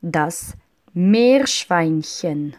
Das Meerschweinchen.